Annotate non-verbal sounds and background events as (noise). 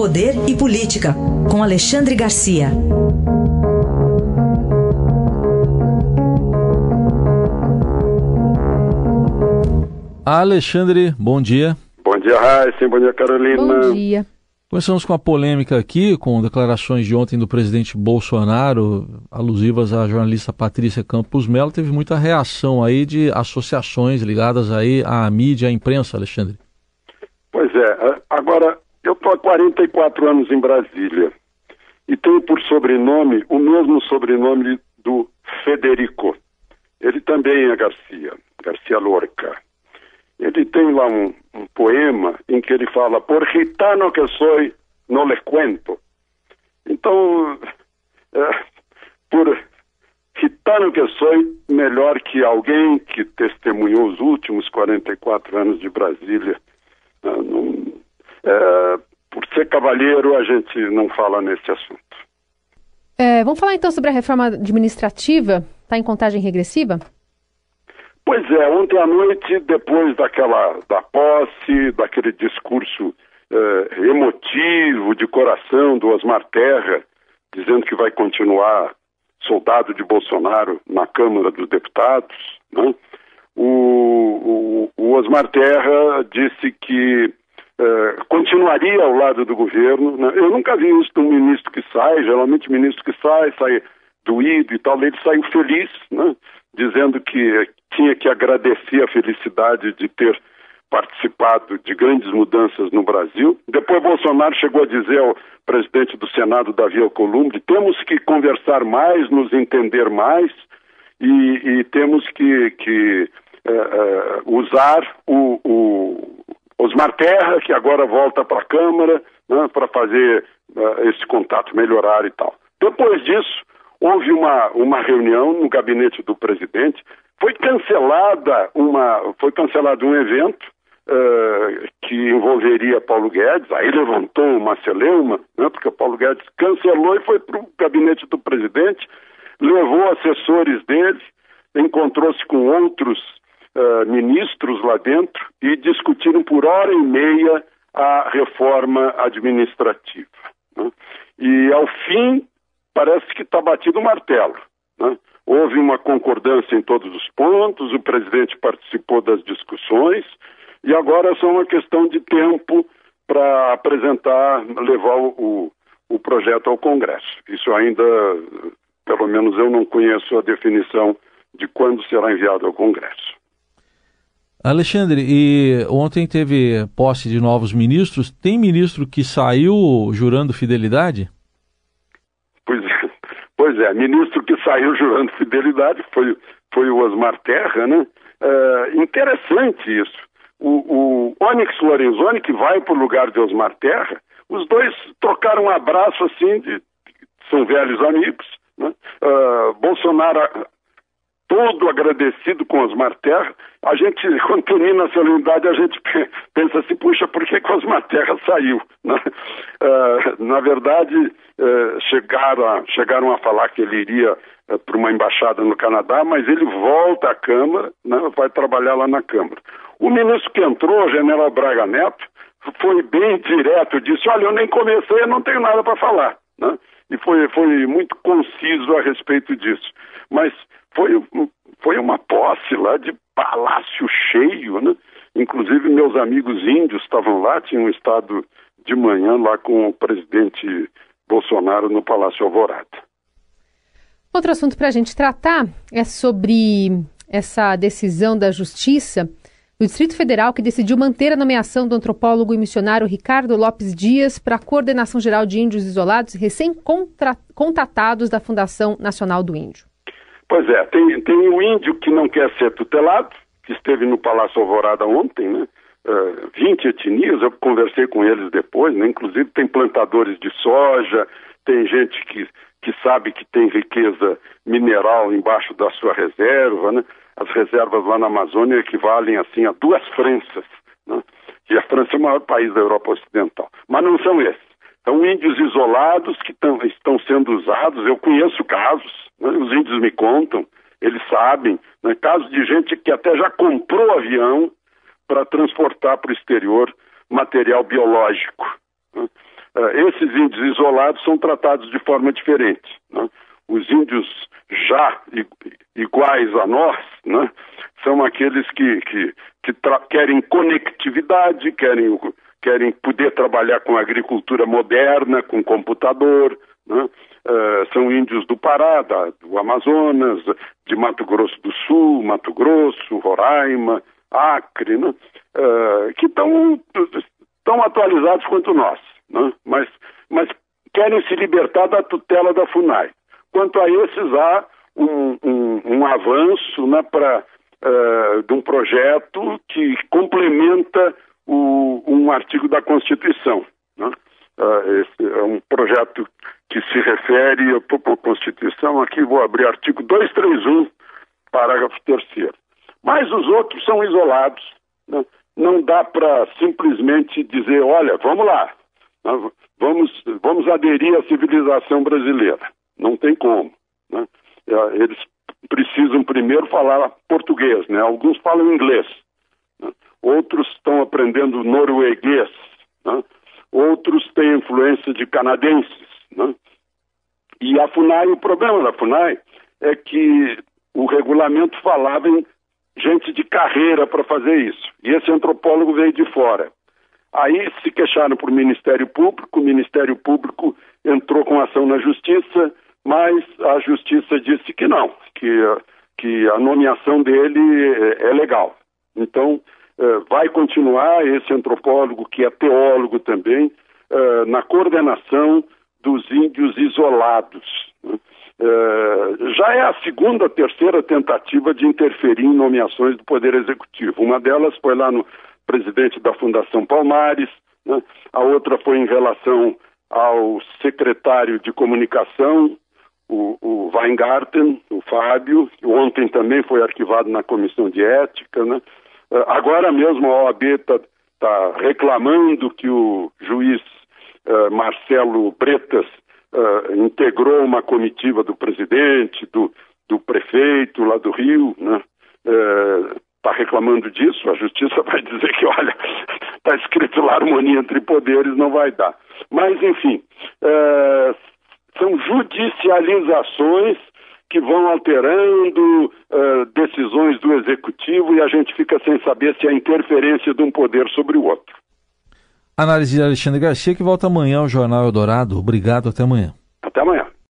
Poder e Política, com Alexandre Garcia. Alexandre, bom dia. Bom dia, Raíssa. Bom dia, Carolina. Bom dia. Começamos com a polêmica aqui, com declarações de ontem do presidente Bolsonaro, alusivas à jornalista Patrícia Campos Melo. Teve muita reação aí de associações ligadas aí à mídia, à imprensa, Alexandre. Pois é. Agora, eu estou há 44 anos em Brasília e tenho por sobrenome o mesmo sobrenome do Federico. Ele também é Garcia, Garcia Lorca. Ele tem lá um, um, poema em que ele fala: Por gitano que sou, não le cuento. Então, é, por gitano que sou, melhor que alguém que testemunhou os últimos 44 anos de Brasília. É, por ser cavalheiro, a gente não fala nesse assunto. É, vamos falar então sobre a reforma administrativa? Está em contagem regressiva? Pois é, ontem à noite, depois daquela da posse, daquele discurso eh, emotivo, de coração do Osmar Terra, dizendo que vai continuar soldado de Bolsonaro na Câmara dos Deputados, né? o, o, o, Osmar Terra disse que eh, continuaria ao lado do governo. Né? Eu nunca vi isso de um ministro que sai, geralmente ministro que sai, sai doído e tal, ele saiu feliz, né? dizendo que tinha que agradecer a felicidade de ter participado de grandes mudanças no Brasil. Depois Bolsonaro chegou a dizer ao presidente do Senado, Davi Alcolumbre, temos que conversar mais, nos entender mais e, e temos que, que uh, uh, usar o, o, Osmar Terra, que agora volta para a Câmara, né, para fazer uh, esse contato melhorar e tal. Depois disso, houve uma, uma reunião no gabinete do presidente, foi cancelada uma, foi cancelado um evento uh, que envolveria Paulo Guedes, aí levantou uma celeuma, né, porque Paulo Guedes cancelou e foi para o gabinete do presidente, levou assessores dele, encontrou-se com outros uh, ministros lá dentro e discutiram por hora e meia a reforma administrativa. Né? E ao fim parece que está batido o martelo. Né? Houve uma concordância em todos os pontos, o presidente participou das discussões e agora é só uma questão de tempo para apresentar, levar o, o projeto ao Congresso. Isso ainda, pelo menos eu não conheço a definição de quando será enviado ao Congresso. Alexandre, e ontem teve posse de novos ministros. Tem ministro que saiu jurando fidelidade? Pois é, (laughs) ministro que saiu jurando fidelidade foi, foi o Osmar Terra, né? É, interessante isso. O, o Onyx Lorenzoni, que vai para o lugar de Osmar Terra, os dois trocaram um abraço assim, de, são velhos amigos. Né? Uh, Bolsonaro todo agradecido com Osmar Terra. A gente, quando termina a solenidade, a gente pensa assim, puxa, por que, que Osmar Terra saiu? Uh, (laughs) na verdade, uh, chegaram, a, chegaram a falar que ele iria uh, para uma embaixada no Canadá, mas ele volta à Câmara, né, vai trabalhar lá na Câmara. O ministro que entrou, general Braga Neto, foi bem direto, disse, olha, eu nem comecei, eu não tenho nada para falar. Né? E foi, foi muito conciso a respeito disso. Mas foi, foi uma posse lá de palácio cheio, né? Inclusive meus amigos índios estavam lá, tinham estado de manhã lá com o presidente Bolsonaro no Palácio Alvorada. Outro assunto para a gente tratar é sobre essa decisão da Justiça do Distrito Federal que decidiu manter a nomeação do antropólogo e missionário Ricardo Lopes Dias para a Coordenação Geral de Índios Isolados recém-contatados da Fundação Nacional do Índio. Pois é, tem, tem o índio que não quer ser tutelado, que esteve no Palácio Alvorada ontem, né? Uh, 20 etnias, eu conversei com eles depois, né? inclusive tem plantadores de soja, tem gente que, que sabe que tem riqueza mineral embaixo da sua reserva, né? As reservas lá na Amazônia equivalem assim a duas Franças, né? E a França é o maior país da Europa Ocidental. Mas não são esses. São índios isolados que tão, estão sendo usados. Eu conheço casos, né? os índios me contam, eles sabem, né? casos de gente que até já comprou avião para transportar para o exterior material biológico. Né? uh, esses índios isolados são tratados de forma diferente. Né? Os índios já iguais a nós, né? são aqueles que, que, que querem conectividade, querem, querem poder trabalhar com agricultura moderna, com computador, né? Uh, são índios do Pará, da, do Amazonas, de Mato Grosso do Sul, Mato Grosso, Roraima, Acre, né? uh, que estão tão atualizados quanto nós, né? mas, mas querem se libertar da tutela da FUNAI. Quanto a esses, há um, um, um avanço né, pra, uh, de um projeto que complementa um artigo da Constituição. Né? Uh, é um projeto que se refere, eu estou com a Constituição aqui, vou abrir artigo 231, parágrafo 3 Mas os outros são isolados. Né? Não dá para simplesmente dizer, olha, vamos lá, vamos, vamos aderir à civilização brasileira. Não tem como. Né? É, eles precisam primeiro falar português, né? Alguns falam inglês, né? Outros estão aprendendo norueguês, né? outros têm influência de canadenses, né? E a FUNAI, o problema da FUNAI é que o regulamento falava em gente de carreira para fazer isso. E esse antropólogo veio de fora. Aí se queixaram para o Ministério Público, o Ministério Público entrou com ação na Justiça, mas a Justiça disse que não, que, que a nomeação dele é, é legal. Então, vai continuar esse antropólogo, que é teólogo também, é, na coordenação dos índios isolados. Né? É, já é a segunda, terceira tentativa de interferir em nomeações do Poder Executivo. Uma delas foi lá no presidente da Fundação Palmares, né? a outra foi em relação ao secretário de comunicação, o, o Weingarten, o Fábio, ontem também foi arquivado na comissão de ética. Né? É, agora mesmo a OAB está tá reclamando que o juiz uh, Marcelo Bretas uh, integrou uma comitiva do presidente, do, do prefeito lá do Rio, né? Está reclamando disso, a justiça (laughs) vai dizer que, olha, está escrito lá harmonia entre poderes, não vai dar. Mas, enfim, são judicializações que vão alterando uh, decisões do executivo e a gente fica sem saber se é interferência de um poder sobre o outro. Análise de Alexandre Garcia, que volta amanhã ao Jornal Eldorado. Obrigado, até amanhã. Até amanhã.